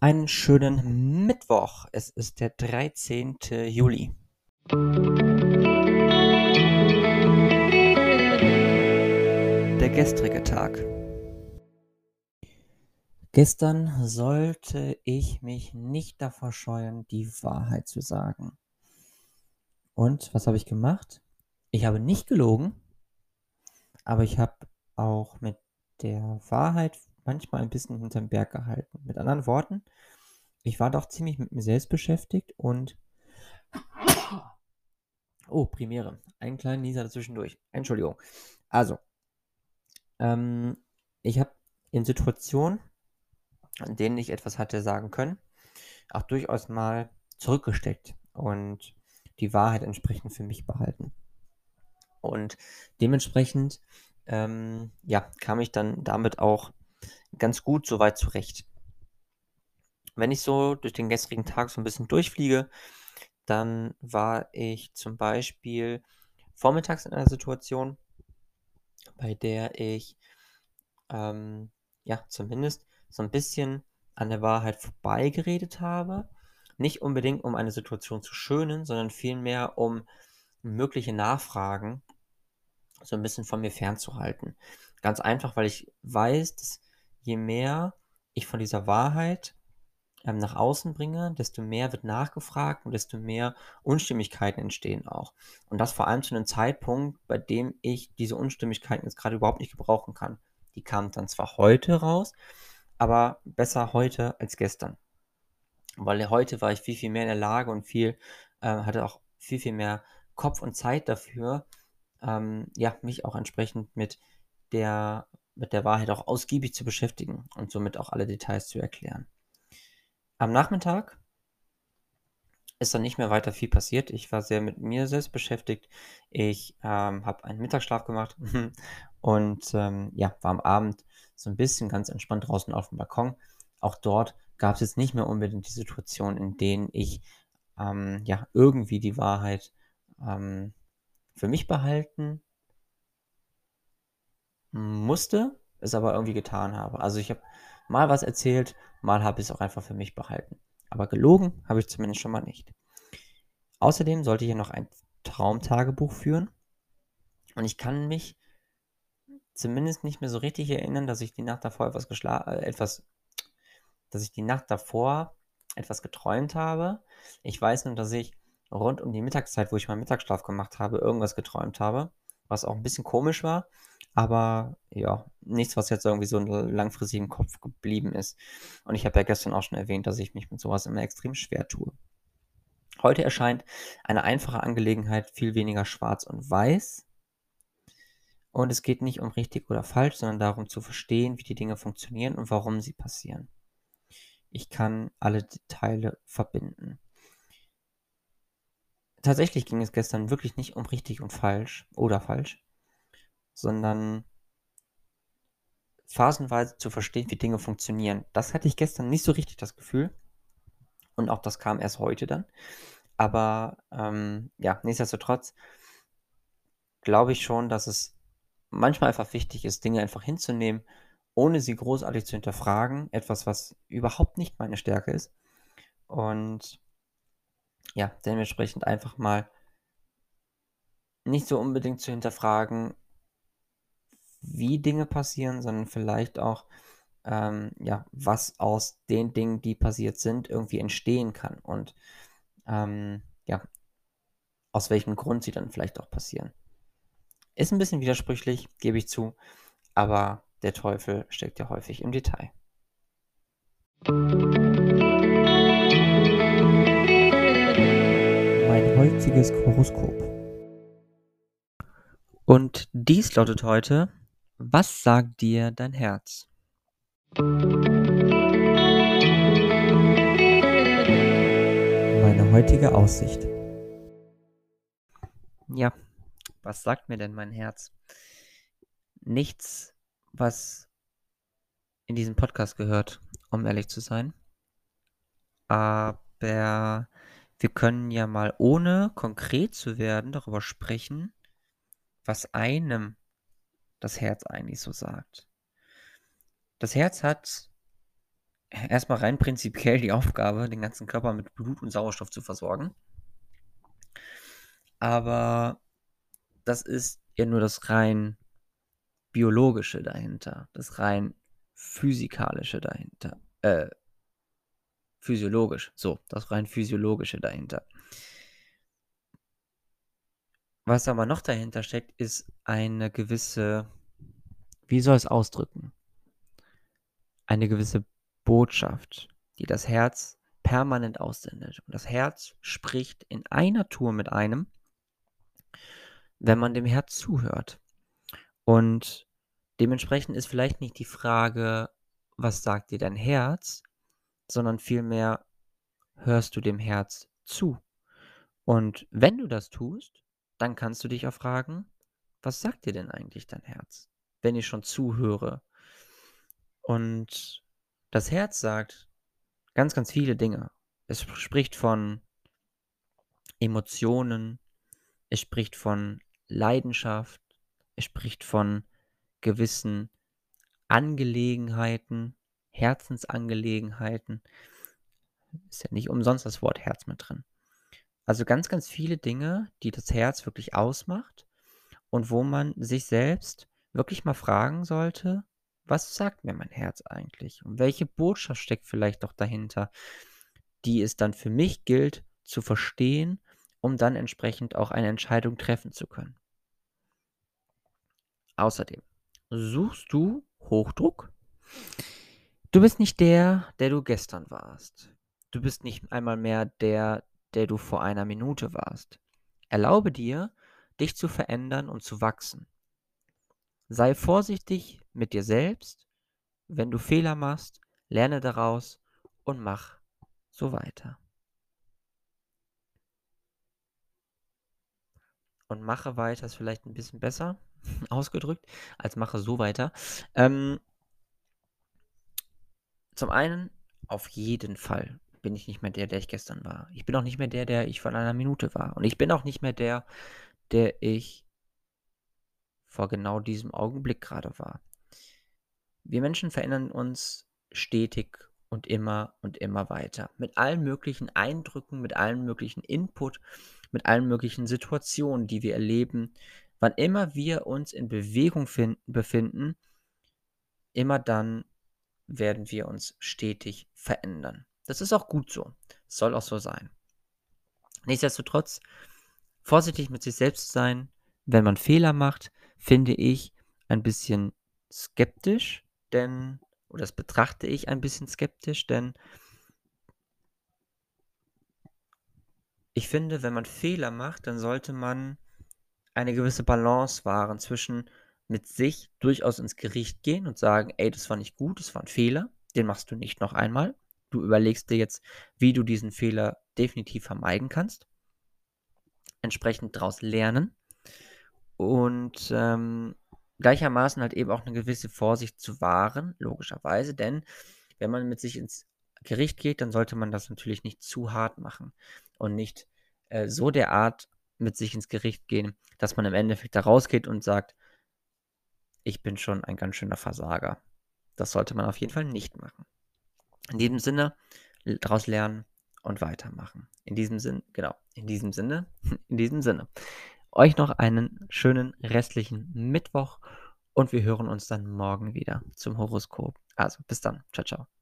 Einen schönen Mittwoch. Es ist der 13. Juli. Der gestrige Tag. Gestern sollte ich mich nicht davor scheuen, die Wahrheit zu sagen. Und was habe ich gemacht? Ich habe nicht gelogen, aber ich habe auch mit der Wahrheit manchmal ein bisschen hinterm Berg gehalten. Mit anderen Worten, ich war doch ziemlich mit mir selbst beschäftigt und. Oh, Premiere. Einen kleinen Nieser dazwischendurch. Entschuldigung. Also, ähm, ich habe in Situationen, in denen ich etwas hatte sagen können, auch durchaus mal zurückgesteckt und die Wahrheit entsprechend für mich behalten. Und dementsprechend, ähm, ja, kam ich dann damit auch ganz gut soweit zurecht. Wenn ich so durch den gestrigen Tag so ein bisschen durchfliege, dann war ich zum Beispiel vormittags in einer Situation, bei der ich ähm, ja zumindest so ein bisschen an der Wahrheit vorbeigeredet habe. Nicht unbedingt, um eine Situation zu schönen, sondern vielmehr, um mögliche Nachfragen so ein bisschen von mir fernzuhalten. Ganz einfach, weil ich weiß, dass je mehr ich von dieser Wahrheit ähm, nach außen bringe, desto mehr wird nachgefragt und desto mehr Unstimmigkeiten entstehen auch. Und das vor allem zu einem Zeitpunkt, bei dem ich diese Unstimmigkeiten jetzt gerade überhaupt nicht gebrauchen kann. Die kamen dann zwar heute raus, aber besser heute als gestern. Weil heute war ich viel, viel mehr in der Lage und viel, äh, hatte auch viel, viel mehr Kopf und Zeit dafür, ähm, ja, mich auch entsprechend mit der mit der Wahrheit auch ausgiebig zu beschäftigen und somit auch alle Details zu erklären. Am Nachmittag ist dann nicht mehr weiter viel passiert. Ich war sehr mit mir selbst beschäftigt. Ich ähm, habe einen Mittagsschlaf gemacht und ähm, ja, war am Abend so ein bisschen ganz entspannt draußen auf dem Balkon. Auch dort gab es jetzt nicht mehr unbedingt die Situation, in denen ich ähm, ja irgendwie die Wahrheit ähm, für mich behalten musste, es aber irgendwie getan habe. Also ich habe mal was erzählt, mal habe ich es auch einfach für mich behalten. Aber gelogen habe ich zumindest schon mal nicht. Außerdem sollte ich hier noch ein Traumtagebuch führen. Und ich kann mich zumindest nicht mehr so richtig erinnern, dass ich die Nacht davor etwas geschlafen, äh, etwas, dass ich die Nacht davor etwas geträumt habe. Ich weiß nur, dass ich rund um die Mittagszeit, wo ich meinen Mittagsschlaf gemacht habe, irgendwas geträumt habe, was auch ein bisschen komisch war. Aber ja, nichts, was jetzt irgendwie so langfristig im Kopf geblieben ist. Und ich habe ja gestern auch schon erwähnt, dass ich mich mit sowas immer extrem schwer tue. Heute erscheint eine einfache Angelegenheit viel weniger schwarz und weiß. Und es geht nicht um richtig oder falsch, sondern darum zu verstehen, wie die Dinge funktionieren und warum sie passieren. Ich kann alle Teile verbinden. Tatsächlich ging es gestern wirklich nicht um richtig und falsch oder falsch, sondern phasenweise zu verstehen, wie Dinge funktionieren. Das hatte ich gestern nicht so richtig das Gefühl. Und auch das kam erst heute dann. Aber ähm, ja, nichtsdestotrotz glaube ich schon, dass es manchmal einfach wichtig ist, Dinge einfach hinzunehmen, ohne sie großartig zu hinterfragen. Etwas, was überhaupt nicht meine Stärke ist. Und ja, dementsprechend einfach mal nicht so unbedingt zu hinterfragen, wie Dinge passieren, sondern vielleicht auch, ähm, ja, was aus den Dingen, die passiert sind, irgendwie entstehen kann und ähm, ja, aus welchem Grund sie dann vielleicht auch passieren. Ist ein bisschen widersprüchlich, gebe ich zu, aber der Teufel steckt ja häufig im Detail. Heutiges Horoskop. Und dies lautet heute was sagt dir dein Herz? Meine heutige Aussicht. Ja, was sagt mir denn mein Herz? Nichts, was in diesem Podcast gehört, um ehrlich zu sein. Aber wir können ja mal, ohne konkret zu werden, darüber sprechen, was einem das Herz eigentlich so sagt. Das Herz hat erstmal rein prinzipiell die Aufgabe, den ganzen Körper mit Blut und Sauerstoff zu versorgen. Aber das ist ja nur das rein biologische dahinter, das rein physikalische dahinter, äh, physiologisch, so, das rein physiologische dahinter. Was aber noch dahinter steckt, ist eine gewisse, wie soll es ausdrücken? Eine gewisse Botschaft, die das Herz permanent aussendet. Und das Herz spricht in einer Tour mit einem, wenn man dem Herz zuhört. Und dementsprechend ist vielleicht nicht die Frage, was sagt dir dein Herz, sondern vielmehr hörst du dem Herz zu. Und wenn du das tust, dann kannst du dich auch fragen, was sagt dir denn eigentlich dein Herz, wenn ich schon zuhöre? Und das Herz sagt ganz, ganz viele Dinge. Es spricht von Emotionen, es spricht von Leidenschaft, es spricht von gewissen Angelegenheiten, Herzensangelegenheiten. Ist ja nicht umsonst das Wort Herz mit drin. Also ganz, ganz viele Dinge, die das Herz wirklich ausmacht und wo man sich selbst wirklich mal fragen sollte, was sagt mir mein Herz eigentlich? Und welche Botschaft steckt vielleicht doch dahinter, die es dann für mich gilt zu verstehen, um dann entsprechend auch eine Entscheidung treffen zu können. Außerdem, suchst du Hochdruck? Du bist nicht der, der du gestern warst. Du bist nicht einmal mehr der, der du vor einer Minute warst. Erlaube dir, dich zu verändern und zu wachsen. Sei vorsichtig mit dir selbst. Wenn du Fehler machst, lerne daraus und mach so weiter. Und mache weiter ist vielleicht ein bisschen besser ausgedrückt, als mache so weiter. Ähm, zum einen, auf jeden Fall bin ich nicht mehr der, der ich gestern war. Ich bin auch nicht mehr der, der ich vor einer Minute war. Und ich bin auch nicht mehr der, der ich vor genau diesem Augenblick gerade war. Wir Menschen verändern uns stetig und immer und immer weiter. Mit allen möglichen Eindrücken, mit allen möglichen Input, mit allen möglichen Situationen, die wir erleben. Wann immer wir uns in Bewegung finden, befinden, immer dann werden wir uns stetig verändern. Das ist auch gut so. soll auch so sein. Nichtsdestotrotz, vorsichtig mit sich selbst sein. Wenn man Fehler macht, finde ich ein bisschen skeptisch, denn, oder das betrachte ich ein bisschen skeptisch, denn ich finde, wenn man Fehler macht, dann sollte man eine gewisse Balance wahren zwischen mit sich durchaus ins Gericht gehen und sagen, ey, das war nicht gut, das war ein Fehler, den machst du nicht noch einmal. Du überlegst dir jetzt, wie du diesen Fehler definitiv vermeiden kannst. Entsprechend daraus lernen. Und ähm, gleichermaßen halt eben auch eine gewisse Vorsicht zu wahren, logischerweise, denn wenn man mit sich ins Gericht geht, dann sollte man das natürlich nicht zu hart machen und nicht äh, so derart mit sich ins Gericht gehen, dass man im Endeffekt da rausgeht und sagt, ich bin schon ein ganz schöner Versager. Das sollte man auf jeden Fall nicht machen. In diesem Sinne, daraus lernen und weitermachen. In diesem Sinne, genau, in diesem Sinne, in diesem Sinne. Euch noch einen schönen restlichen Mittwoch und wir hören uns dann morgen wieder zum Horoskop. Also bis dann. Ciao, ciao.